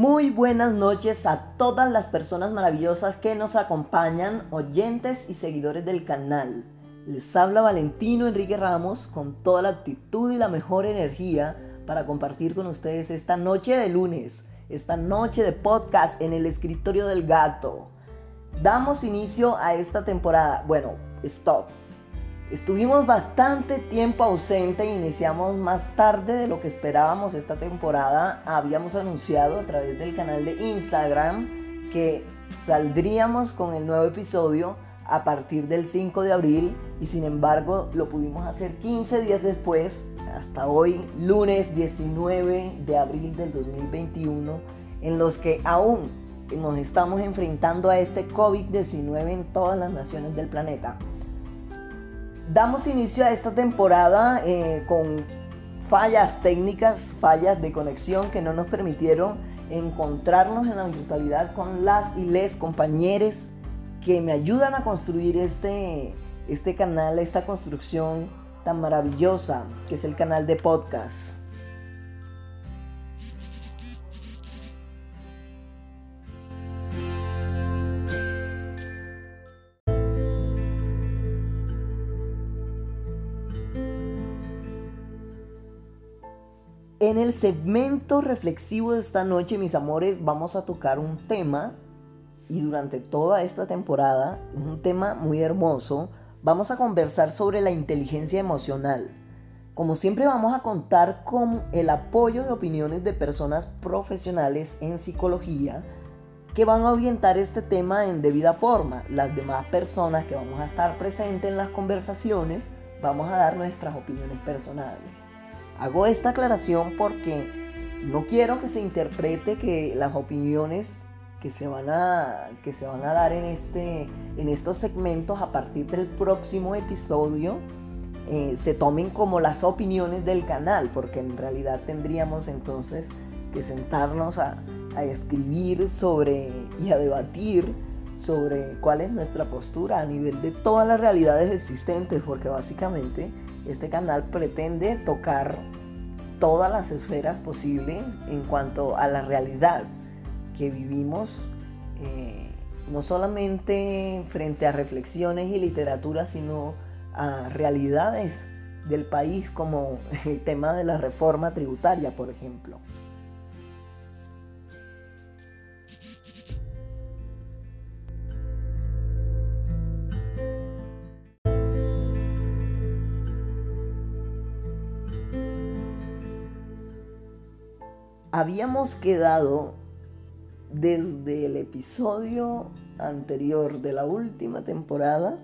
Muy buenas noches a todas las personas maravillosas que nos acompañan, oyentes y seguidores del canal. Les habla Valentino Enrique Ramos con toda la actitud y la mejor energía para compartir con ustedes esta noche de lunes, esta noche de podcast en el escritorio del gato. Damos inicio a esta temporada. Bueno, stop. Estuvimos bastante tiempo ausente iniciamos más tarde de lo que esperábamos esta temporada. Habíamos anunciado a través del canal de Instagram que saldríamos con el nuevo episodio a partir del 5 de abril y sin embargo lo pudimos hacer 15 días después, hasta hoy, lunes 19 de abril del 2021, en los que aún nos estamos enfrentando a este COVID-19 en todas las naciones del planeta. Damos inicio a esta temporada eh, con fallas técnicas, fallas de conexión que no nos permitieron encontrarnos en la virtualidad con las y les compañeros que me ayudan a construir este, este canal, esta construcción tan maravillosa que es el canal de podcast. En el segmento reflexivo de esta noche, mis amores, vamos a tocar un tema y durante toda esta temporada, un tema muy hermoso, vamos a conversar sobre la inteligencia emocional. Como siempre vamos a contar con el apoyo de opiniones de personas profesionales en psicología que van a orientar este tema en debida forma. Las demás personas que vamos a estar presentes en las conversaciones vamos a dar nuestras opiniones personales. Hago esta aclaración porque no quiero que se interprete que las opiniones que se van a, que se van a dar en, este, en estos segmentos a partir del próximo episodio eh, se tomen como las opiniones del canal, porque en realidad tendríamos entonces que sentarnos a, a escribir sobre y a debatir sobre cuál es nuestra postura a nivel de todas las realidades existentes, porque básicamente este canal pretende tocar todas las esferas posibles en cuanto a la realidad que vivimos, eh, no solamente frente a reflexiones y literatura, sino a realidades del país como el tema de la reforma tributaria, por ejemplo. Habíamos quedado desde el episodio anterior de la última temporada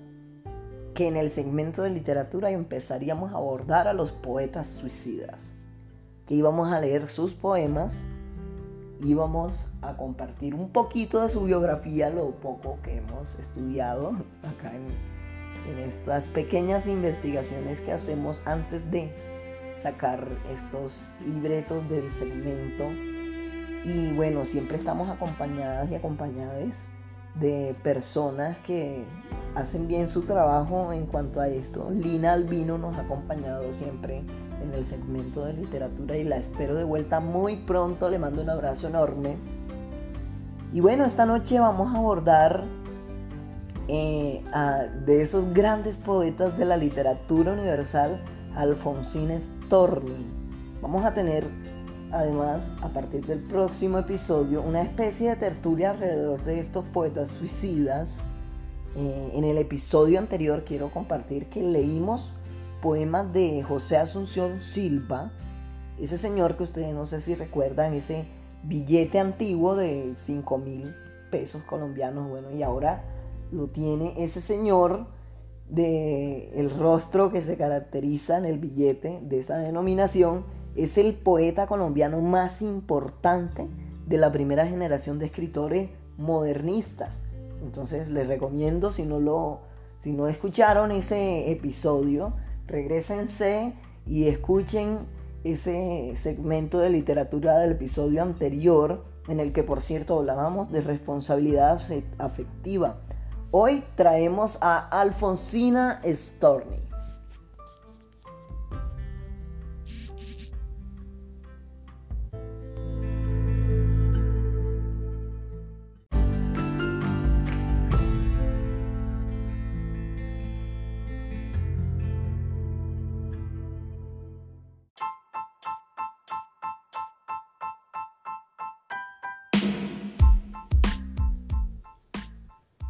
que en el segmento de literatura empezaríamos a abordar a los poetas suicidas, que íbamos a leer sus poemas, íbamos a compartir un poquito de su biografía, lo poco que hemos estudiado acá en, en estas pequeñas investigaciones que hacemos antes de sacar estos libretos del segmento. Y bueno, siempre estamos acompañadas y acompañadas de personas que hacen bien su trabajo en cuanto a esto. Lina Albino nos ha acompañado siempre en el segmento de literatura y la espero de vuelta muy pronto. Le mando un abrazo enorme. Y bueno, esta noche vamos a abordar eh, de esos grandes poetas de la literatura universal Alfonsín Storni. Vamos a tener además a partir del próximo episodio una especie de tertulia alrededor de estos poetas suicidas. Eh, en el episodio anterior quiero compartir que leímos poemas de José Asunción Silva, ese señor que ustedes no sé si recuerdan, ese billete antiguo de 5 mil pesos colombianos, bueno, y ahora lo tiene ese señor de el rostro que se caracteriza en el billete de esa denominación es el poeta colombiano más importante de la primera generación de escritores modernistas. Entonces les recomiendo si no lo si no escucharon ese episodio, regresense y escuchen ese segmento de literatura del episodio anterior en el que por cierto hablábamos de responsabilidad afectiva Hoy traemos a Alfonsina Storni.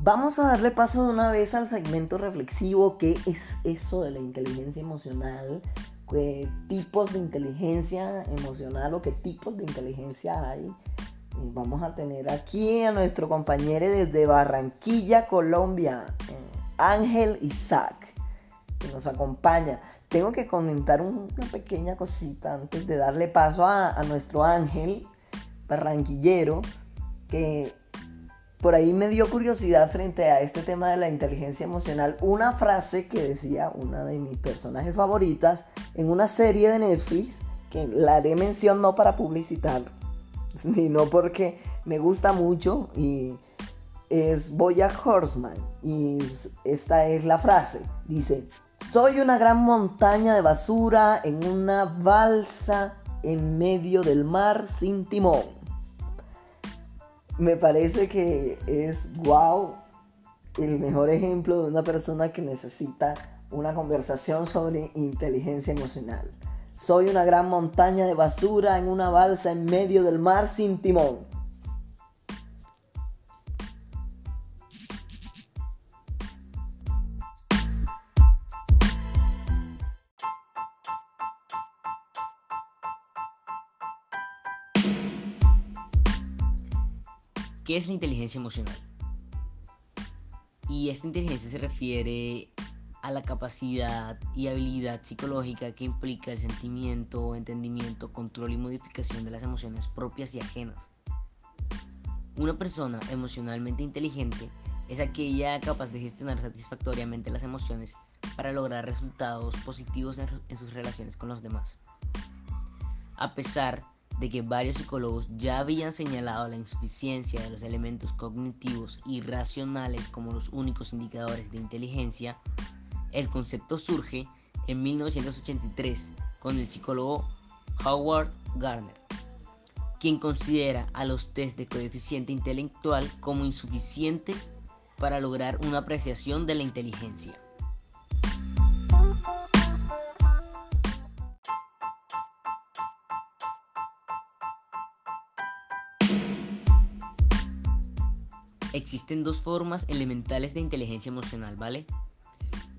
Vamos a darle paso de una vez al segmento reflexivo. ¿Qué es eso de la inteligencia emocional? ¿Qué tipos de inteligencia emocional o qué tipos de inteligencia hay? Y vamos a tener aquí a nuestro compañero desde Barranquilla, Colombia, Ángel Isaac, que nos acompaña. Tengo que comentar una pequeña cosita antes de darle paso a, a nuestro Ángel barranquillero, que por ahí me dio curiosidad frente a este tema de la inteligencia emocional una frase que decía una de mis personajes favoritas en una serie de Netflix que la haré mención no para publicitar, sino porque me gusta mucho y es Boyack Horseman y esta es la frase. Dice, soy una gran montaña de basura en una balsa en medio del mar sin timón me parece que es wow el mejor ejemplo de una persona que necesita una conversación sobre inteligencia emocional. Soy una gran montaña de basura en una balsa en medio del mar sin timón. ¿Qué es la inteligencia emocional? Y esta inteligencia se refiere a la capacidad y habilidad psicológica que implica el sentimiento, entendimiento, control y modificación de las emociones propias y ajenas. Una persona emocionalmente inteligente es aquella capaz de gestionar satisfactoriamente las emociones para lograr resultados positivos en, sus relaciones con los demás. A pesar de que varios psicólogos ya habían señalado la insuficiencia de los elementos cognitivos y racionales como los únicos indicadores de inteligencia, el concepto surge en 1983 con el psicólogo Howard Gardner, quien considera a los test de coeficiente intelectual como insuficientes para lograr una apreciación de la inteligencia. Existen dos formas elementales de inteligencia emocional, ¿vale?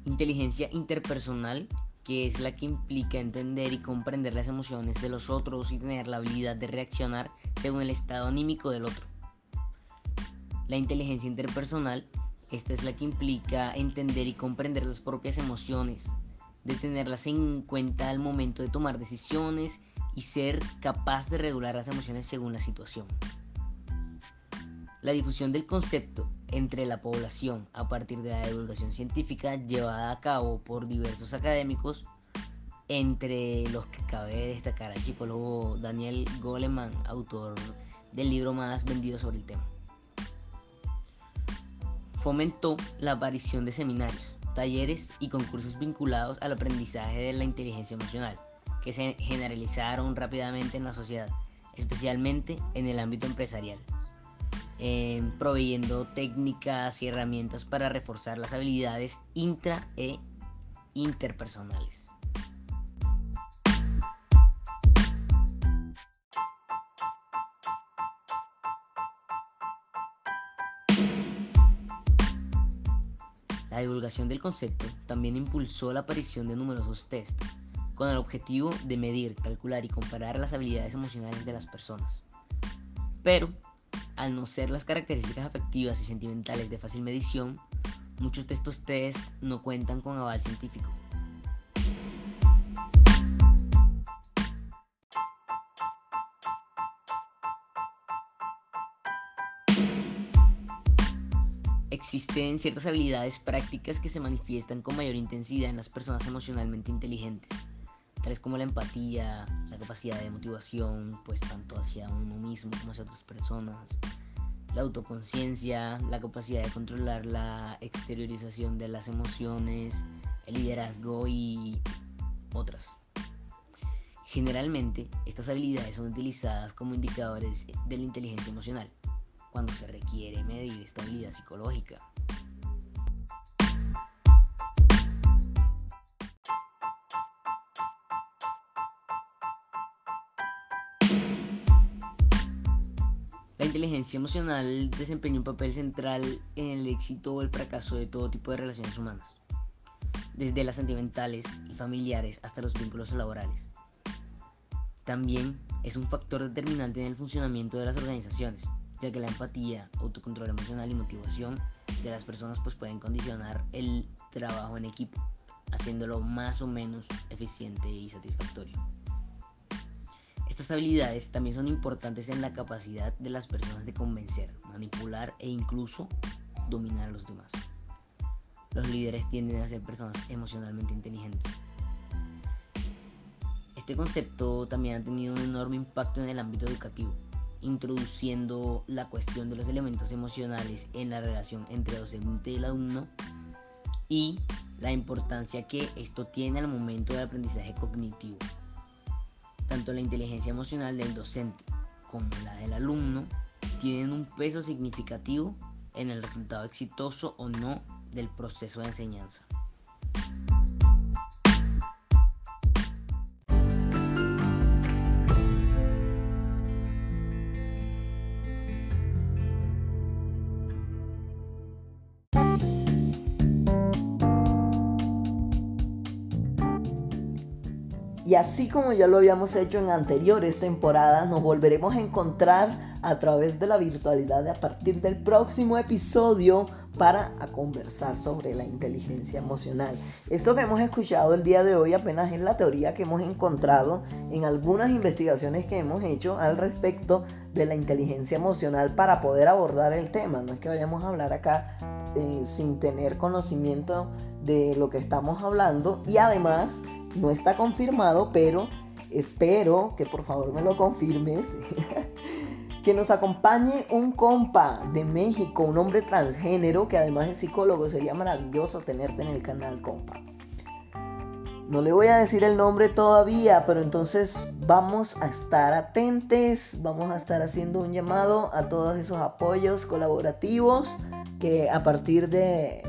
Inteligencia interpersonal, que es la que implica entender y comprender las emociones de los otros y tener la habilidad de reaccionar según el estado anímico del otro. La inteligencia interpersonal, esta es la que implica entender y comprender las propias emociones, de tenerlas en cuenta al momento de tomar decisiones y ser capaz de regular las emociones según la situación. La difusión del concepto entre la población a partir de la divulgación científica llevada a cabo por diversos académicos, entre los que cabe destacar al psicólogo Daniel Goleman, autor del libro más vendido sobre el tema. Fomentó la aparición de seminarios, talleres y concursos vinculados al aprendizaje de la inteligencia emocional, que se generalizaron rápidamente en la sociedad, especialmente en el ámbito empresarial proveyendo técnicas y herramientas para reforzar las habilidades intra e interpersonales. La divulgación del concepto también impulsó la aparición de numerosos tests con el objetivo de medir, calcular y comparar las habilidades emocionales de las personas. Pero al no ser las características afectivas y sentimentales de fácil medición, muchos de estos test no cuentan con aval científico. Existen ciertas habilidades prácticas que se manifiestan con mayor intensidad en las personas emocionalmente inteligentes, tales como la empatía, la capacidad de motivación, pues tanto hacia uno mismo como hacia otras personas, la autoconciencia, la capacidad de controlar la exteriorización de las emociones, el liderazgo y otras. Generalmente, estas habilidades son utilizadas como indicadores de la inteligencia emocional, cuando se requiere medir estabilidad psicológica, La inteligencia emocional desempeña un papel central en el éxito o el fracaso de todo tipo de relaciones humanas, desde las sentimentales y familiares hasta los vínculos laborales. También es un factor determinante en el funcionamiento de las organizaciones, ya que la empatía, autocontrol emocional y motivación de las personas pues pueden condicionar el trabajo en equipo, haciéndolo más o menos eficiente y satisfactorio. Estas habilidades también son importantes en la capacidad de las personas de convencer, manipular e incluso dominar a los demás. Los líderes tienden a ser personas emocionalmente inteligentes. Este concepto también ha tenido un enorme impacto en el ámbito educativo, introduciendo la cuestión de los elementos emocionales en la relación entre docente y el alumno y la importancia que esto tiene al momento del aprendizaje cognitivo. Tanto la inteligencia emocional del docente como la del alumno tienen un peso significativo en el resultado exitoso o no del proceso de enseñanza. Y así como ya lo habíamos hecho en anteriores temporadas, nos volveremos a encontrar a través de la virtualidad a partir del próximo episodio para conversar sobre la inteligencia emocional. Esto que hemos escuchado el día de hoy apenas es la teoría que hemos encontrado en algunas investigaciones que hemos hecho al respecto de la inteligencia emocional para poder abordar el tema. No es que vayamos a hablar acá eh, sin tener conocimiento de lo que estamos hablando y además no está confirmado, pero espero que por favor me lo confirmes. que nos acompañe un compa de México, un hombre transgénero que además es psicólogo. Sería maravilloso tenerte en el canal, compa. No le voy a decir el nombre todavía, pero entonces vamos a estar atentos, vamos a estar haciendo un llamado a todos esos apoyos colaborativos que a partir de,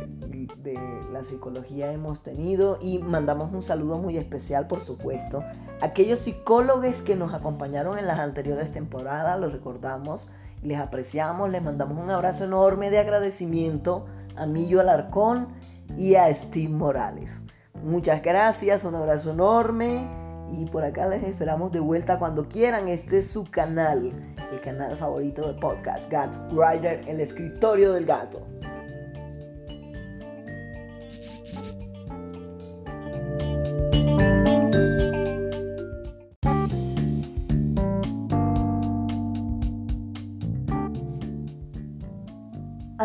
la psicología hemos tenido y mandamos un saludo muy especial, por supuesto, aquellos psicólogos que nos acompañaron en las anteriores temporadas, los recordamos, les apreciamos, les mandamos un abrazo enorme de agradecimiento a Millo Alarcón y a Steve Morales. Muchas gracias, un abrazo enorme y por acá les esperamos de vuelta cuando quieran. Este es su canal, el canal favorito de podcast, Gat Rider, el escritorio del gato.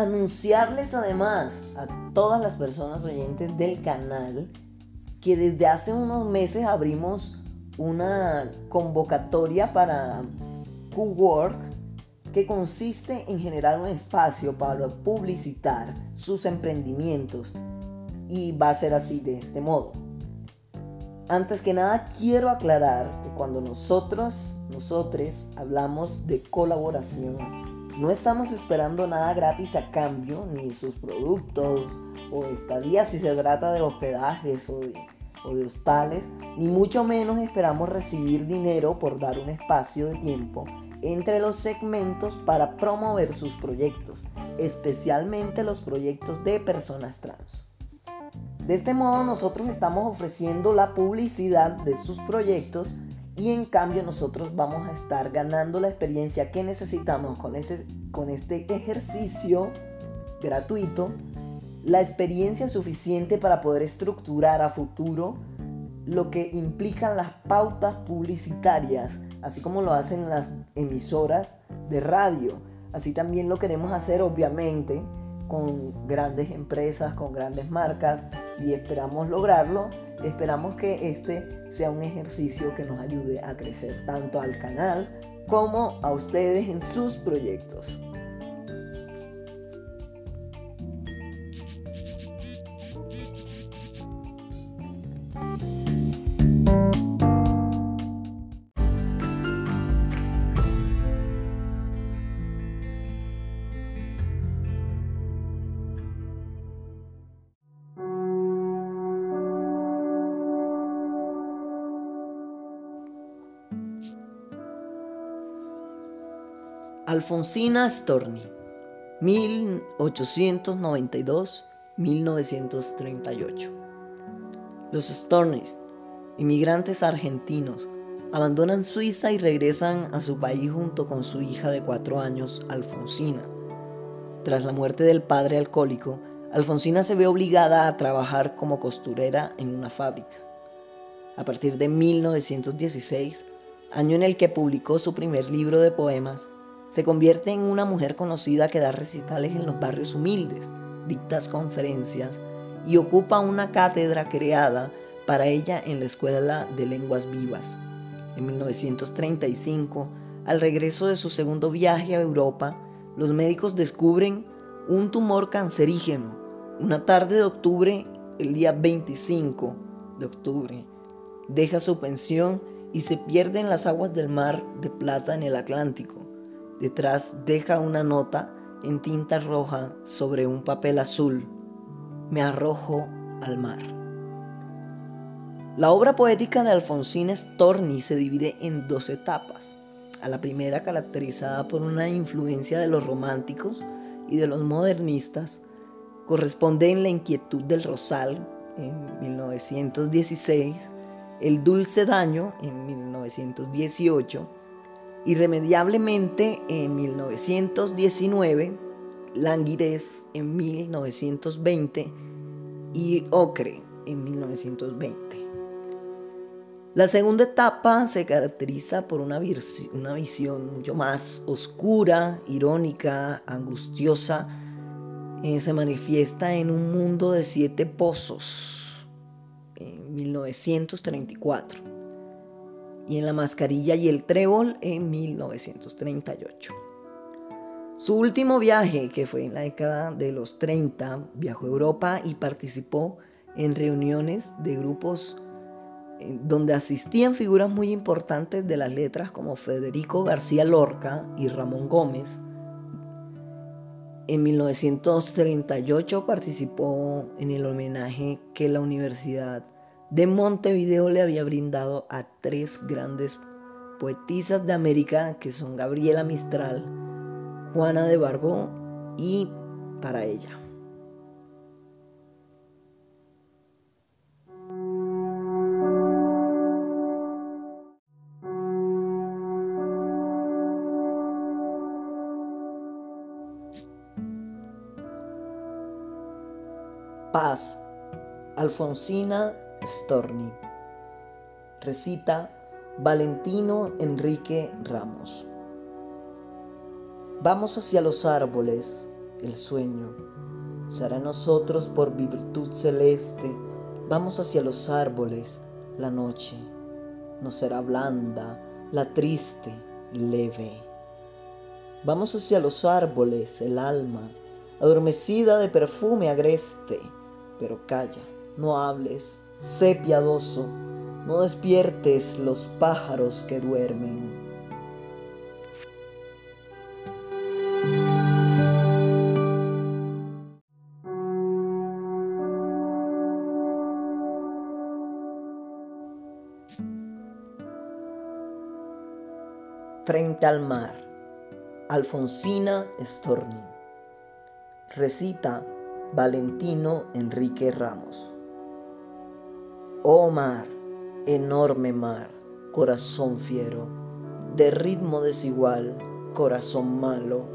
Anunciarles además a todas las personas oyentes del canal que desde hace unos meses abrimos una convocatoria para QWork que consiste en generar un espacio para publicitar sus emprendimientos y va a ser así de este modo. Antes que nada quiero aclarar que cuando nosotros, nosotros hablamos de colaboración, no estamos esperando nada gratis a cambio, ni sus productos o estadías si se trata de hospedajes o de hostales, ni mucho menos esperamos recibir dinero por dar un espacio de tiempo entre los segmentos para promover sus proyectos, especialmente los proyectos de personas trans. De este modo nosotros estamos ofreciendo la publicidad de sus proyectos y en cambio nosotros vamos a estar ganando la experiencia que necesitamos con, ese, con este ejercicio gratuito la experiencia suficiente para poder estructurar a futuro lo que implican las pautas publicitarias, así como lo hacen las emisoras de radio. Así también lo queremos hacer obviamente con grandes empresas, con grandes marcas y esperamos lograrlo. Esperamos que este sea un ejercicio que nos ayude a crecer tanto al canal como a ustedes en sus proyectos. Alfonsina Storni, 1892-1938. Los Stornis, inmigrantes argentinos, abandonan Suiza y regresan a su país junto con su hija de cuatro años, Alfonsina. Tras la muerte del padre alcohólico, Alfonsina se ve obligada a trabajar como costurera en una fábrica. A partir de 1916, año en el que publicó su primer libro de poemas, se convierte en una mujer conocida que da recitales en los barrios humildes, dictas conferencias y ocupa una cátedra creada para ella en la Escuela de Lenguas Vivas. En 1935, al regreso de su segundo viaje a Europa, los médicos descubren un tumor cancerígeno. Una tarde de octubre, el día 25 de octubre, deja su pensión y se pierde en las aguas del mar de Plata en el Atlántico. Detrás deja una nota en tinta roja sobre un papel azul. Me arrojo al mar. La obra poética de Alfonsín Storni se divide en dos etapas. A la primera caracterizada por una influencia de los románticos y de los modernistas, corresponde en La inquietud del rosal en 1916, El dulce daño en 1918, Irremediablemente en 1919, Languidez en 1920 y Ocre en 1920. La segunda etapa se caracteriza por una, visión mucho más oscura, irónica, angustiosa. Eh, se manifiesta en un mundo de siete pozos en 1934 y en La Mascarilla y el Trébol en 1938. Su último viaje, que fue en la década de los 30, viajó a Europa y participó en reuniones de grupos eh, donde asistían figuras muy importantes de las letras como Federico García Lorca y Ramón Gómez. En 1938 participó en el homenaje que la Universidad de Montevideo le había brindado a tres grandes poetisas de América que son Gabriela Mistral, Juana de Barbó y para ella. Paz, Alfonsina Storni. Recita Valentino Enrique Ramos. Vamos hacia los árboles, el sueño. Será nosotros por virtud celeste. Vamos hacia los árboles, la noche. No será blanda, la triste, leve. Vamos hacia los árboles, el alma, adormecida de perfume agreste. Pero calla, no hables, Sé piadoso, no despiertes los pájaros que duermen. Frente al mar, Alfonsina Storni. Recita Valentino Enrique Ramos. Oh mar, enorme mar, corazón fiero, de ritmo desigual, corazón malo.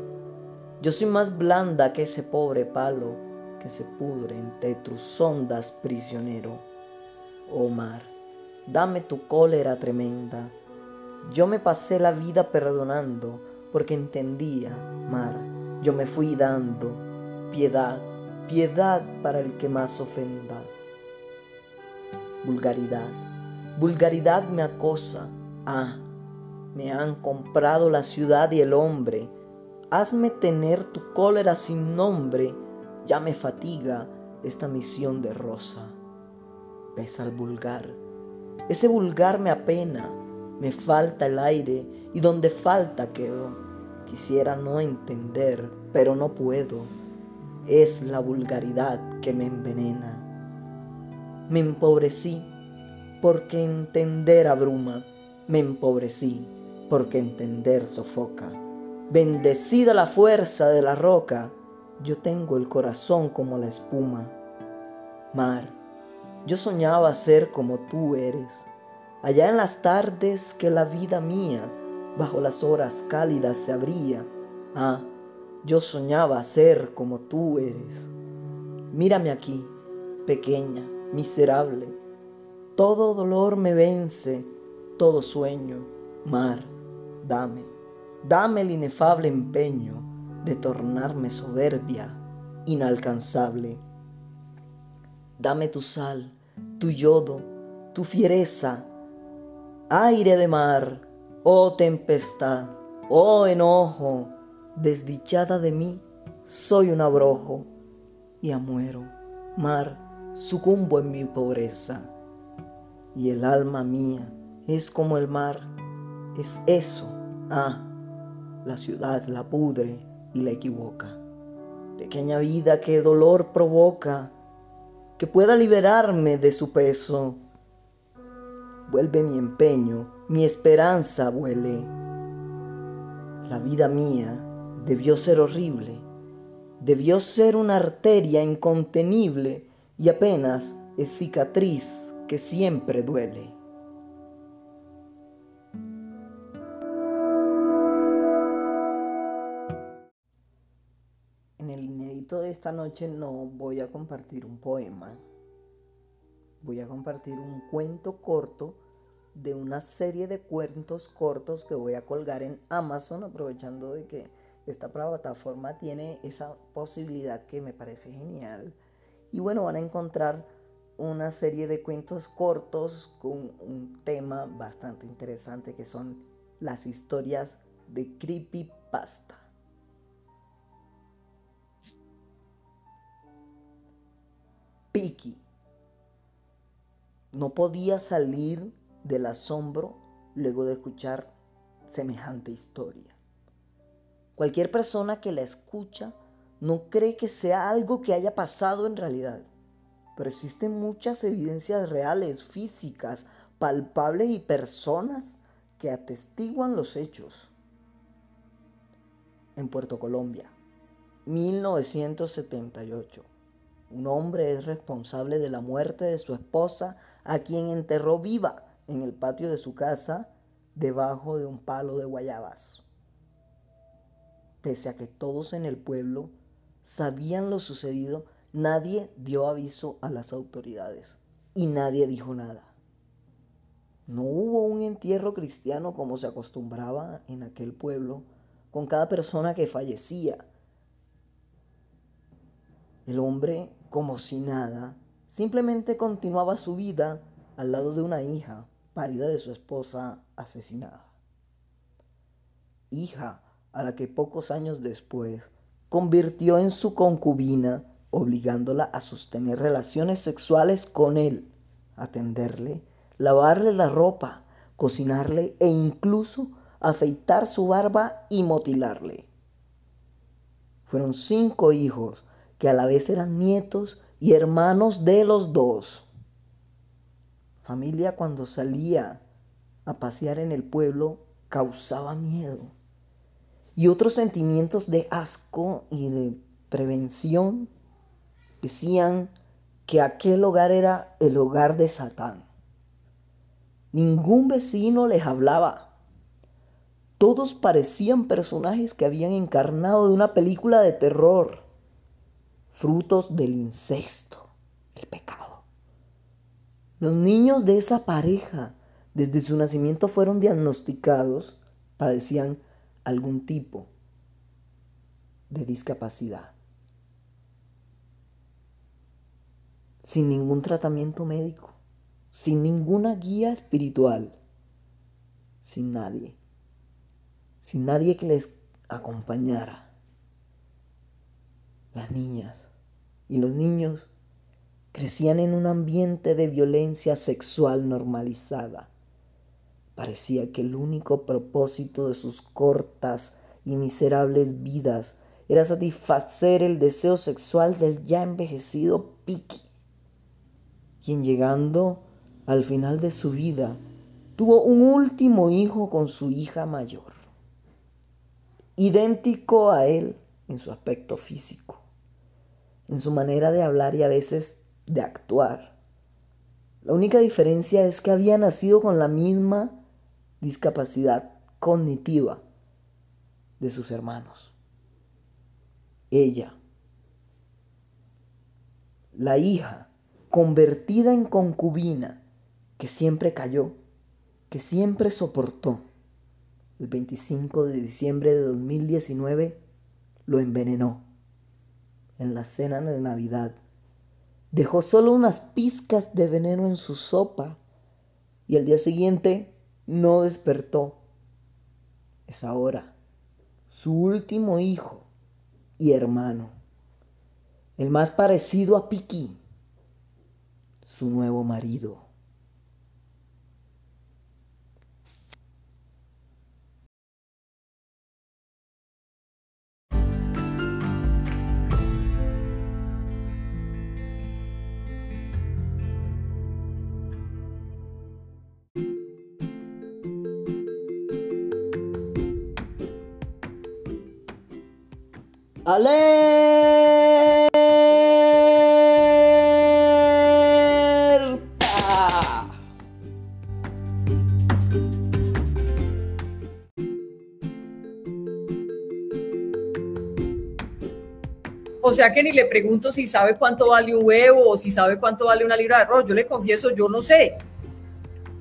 Yo soy más blanda que ese pobre palo que se pudre entre tus ondas prisionero. Oh mar, dame tu cólera tremenda. Yo me pasé la vida perdonando porque entendía, mar, yo me fui dando piedad, piedad para el que más ofenda vulgaridad. Vulgaridad me acosa. Ah, me han comprado la ciudad y el hombre. Hazme tener tu cólera sin nombre. Ya me fatiga esta misión de rosa. Ves al vulgar. Ese vulgar me apena. Me falta el aire y donde falta quedo. Quisiera no entender, pero no puedo. Es la vulgaridad que me envenena. Me empobrecí porque entender abruma. Me empobrecí porque entender sofoca. Bendecida la fuerza de la roca, yo tengo el corazón como la espuma. Mar, yo soñaba ser como tú eres, allá en las tardes que la vida mía bajo las horas cálidas se abría. Ah, yo soñaba ser como tú eres. Mírame aquí, pequeña, miserable. Todo dolor me vence, todo sueño. Mar, dame, dame el inefable empeño de tornarme soberbia, inalcanzable. Dame tu sal, tu yodo, tu fiereza, aire de mar, oh tempestad, oh enojo, desdichada de mí, soy un abrojo, y a muero, mar, sucumbo en mi pobreza, y el alma mía es como el mar, es eso, ah, la ciudad la pudre y la equivoca. Pequeña vida que dolor provoca, que pueda liberarme de su peso. Vuelve mi empeño, mi esperanza vuele. La vida mía debió ser horrible, debió ser una arteria incontenible y apenas es cicatriz que siempre duele. En el inédito de esta noche no voy a compartir un poema, voy a compartir un cuento corto de una serie de cuentos cortos que voy a colgar en Amazon aprovechando de que esta plataforma tiene esa posibilidad que me parece genial y bueno, van a encontrar una serie de cuentos cortos con un tema bastante interesante que son las historias de creepypasta. Piki no podía salir del asombro luego de escuchar semejante historia. Cualquier persona que la escucha no cree que sea algo que haya pasado en realidad, pero existen muchas evidencias reales, físicas, palpables y personas que atestiguan los hechos. En Puerto Colombia, 1978, un hombre es responsable de la muerte de su esposa a quien enterró viva en el patio de su casa debajo de un palo de guayabas. Pese a que todos en el pueblo sabían lo sucedido, nadie dio aviso a las autoridades y nadie dijo nada. No hubo un entierro cristiano como se acostumbraba en aquel pueblo con cada persona que fallecía. El hombre, como si nada, simplemente continuaba su vida al lado de una hija, parida de su esposa asesinada. Hija a la que pocos años después convirtió en su concubina, obligándola a sostener relaciones sexuales con él, atenderle, lavarle la ropa, cocinarle e incluso afeitar su barba y motilarle. Fueron cinco hijos que a la vez eran nietos y hermanos de los dos. Familia cuando salía a pasear en el pueblo causaba miedo y otros sentimientos de asco y de prevención decían que aquel hogar era el hogar de Satán. Ningún vecino les hablaba. Todos parecían personajes que habían encarnado de una película de terror, frutos del incesto, el pecado. Los niños de esa pareja, desde su nacimiento, fueron diagnosticados, padecían algún tipo de discapacidad. Sin ningún tratamiento médico, sin ninguna guía espiritual, sin nadie, sin nadie que les acompañara. Las niñas y los niños crecían en un ambiente de violencia sexual normalizada Parecía que el único propósito de sus cortas y miserables vidas era satisfacer el deseo sexual del ya envejecido Piki, quien llegando al final de su vida tuvo un último hijo con su hija mayor. idéntico a él en su aspecto físico, en su manera de hablar y a veces de actuar. La única diferencia es que había nacido con la misma discapacidad cognitiva de sus hermanos. Ella, la hija convertida en concubina, que siempre cayó, que siempre soportó, el 25 de diciembre de 2019 lo envenenó en la cena de Navidad. Dejó solo unas pizcas de veneno en su sopa y al día siguiente no despertó. Es ahora su último hijo y hermano, el más parecido a Piki, su nuevo marido. ¡Alerta! O sea que ni le pregunto si sabe cuánto vale un huevo o si sabe cuánto vale una libra de arroz. Yo le confieso, yo no sé.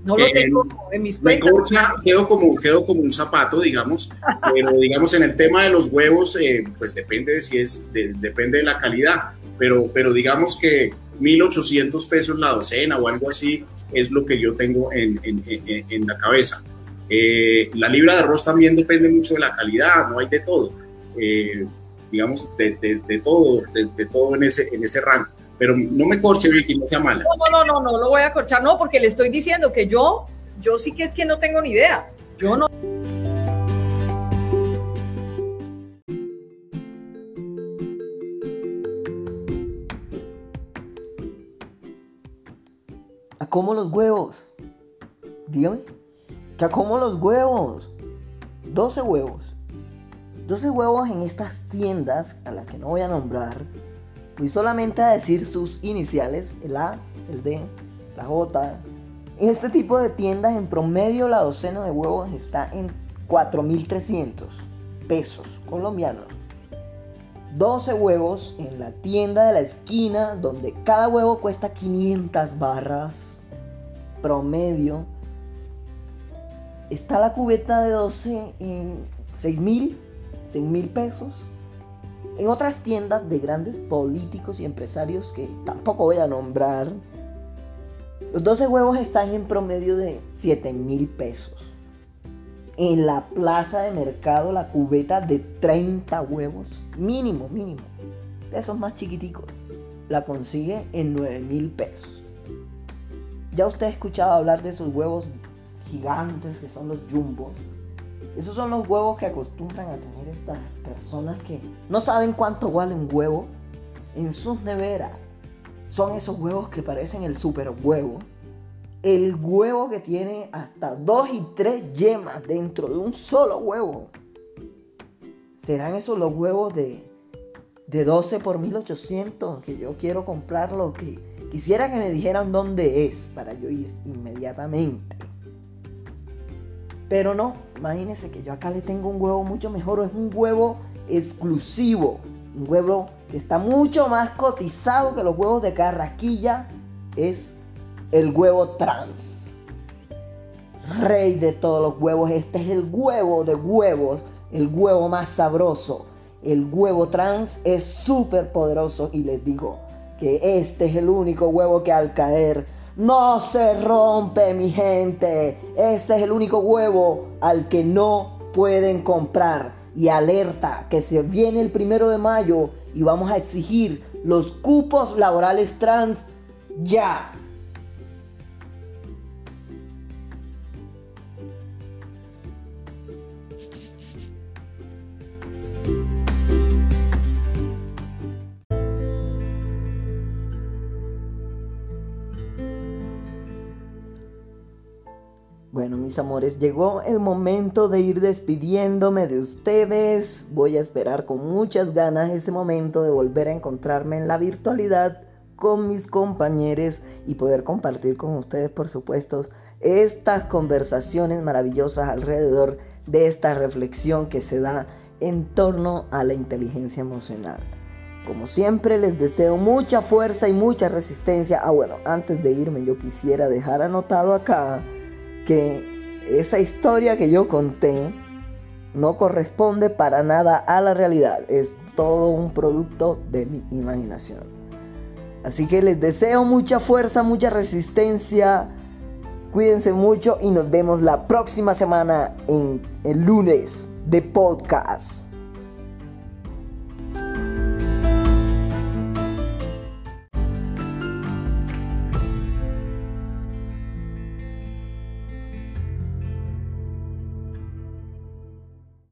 No lo Eh, tengo en mis Me cuentas. corcha, quedo como, quedo como un zapato, digamos, pero digamos en el tema de los huevos, eh, pues depende de si es, de- depende de la calidad, pero, pero digamos que 1.800 pesos la docena o algo así es lo que yo tengo en, en- en- en la cabeza. Eh, la libra de arroz también depende mucho de la calidad, no hay de todo, Eh, digamos, de, de- de todo, de, de todo en ese, en ese rango. Pero no me corche, Vicky, no sea mala. No, no, no, no, no lo voy a corchar, no, porque le estoy diciendo que yo, yo sí que es que no tengo ni idea. Yo no. ¿A cómo los huevos? Dígame. ¿Que a cómo los huevos? 12 huevos. 12 huevos en estas tiendas a las que no voy a nombrar. Voy solamente a decir sus iniciales, el A, el D, la J. En este tipo de tiendas en promedio la docena de huevos está en 4.300 pesos colombianos. 12 huevos en la tienda de la esquina donde cada huevo cuesta 500 barras promedio. Está la cubeta de 12 en 6 mil, 6 mil pesos. En otras tiendas de grandes políticos y empresarios que tampoco voy a nombrar, los 12 huevos están en promedio de 7 mil pesos. En la plaza de mercado la cubeta de 30 huevos, mínimo, mínimo, de esos más chiquiticos, la consigue en 9 mil pesos. Ya usted ha escuchado hablar de esos huevos gigantes que son los jumbos. Esos son los huevos que acostumbran a tener estas personas que no saben cuánto vale un huevo en sus neveras. Son esos huevos que parecen el super huevo. El huevo que tiene hasta dos y tres yemas dentro de un solo huevo. ¿Serán esos los huevos de, de 12 por 1800 que yo quiero comprarlo? Que quisiera que me dijeran dónde es para yo ir inmediatamente. Pero no, imagínense que yo acá le tengo un huevo mucho mejor. Es un huevo exclusivo. Un huevo que está mucho más cotizado que los huevos de carraquilla. Es el huevo trans. Rey de todos los huevos. Este es el huevo de huevos. El huevo más sabroso. El huevo trans es súper poderoso. Y les digo que este es el único huevo que al caer no se rompe, mi gente. Este es el único huevo al que no pueden comprar. Y alerta que se viene el primero de mayo y vamos a exigir los cupos laborales trans ya. Bueno, mis amores, llegó el momento de ir despidiéndome de ustedes. Voy a esperar con muchas ganas ese momento de volver a encontrarme en la virtualidad con mis compañeros y poder compartir con ustedes, por supuesto, estas conversaciones maravillosas alrededor de esta reflexión que se da en torno a la inteligencia emocional. Como siempre les deseo mucha fuerza y mucha resistencia. Ah, bueno, antes de irme yo quisiera dejar anotado acá que esa historia que yo conté no corresponde para nada a la realidad, es todo un producto de mi imaginación. Así que les deseo mucha fuerza, mucha resistencia, cuídense mucho y nos vemos la próxima semana en el lunes de podcast.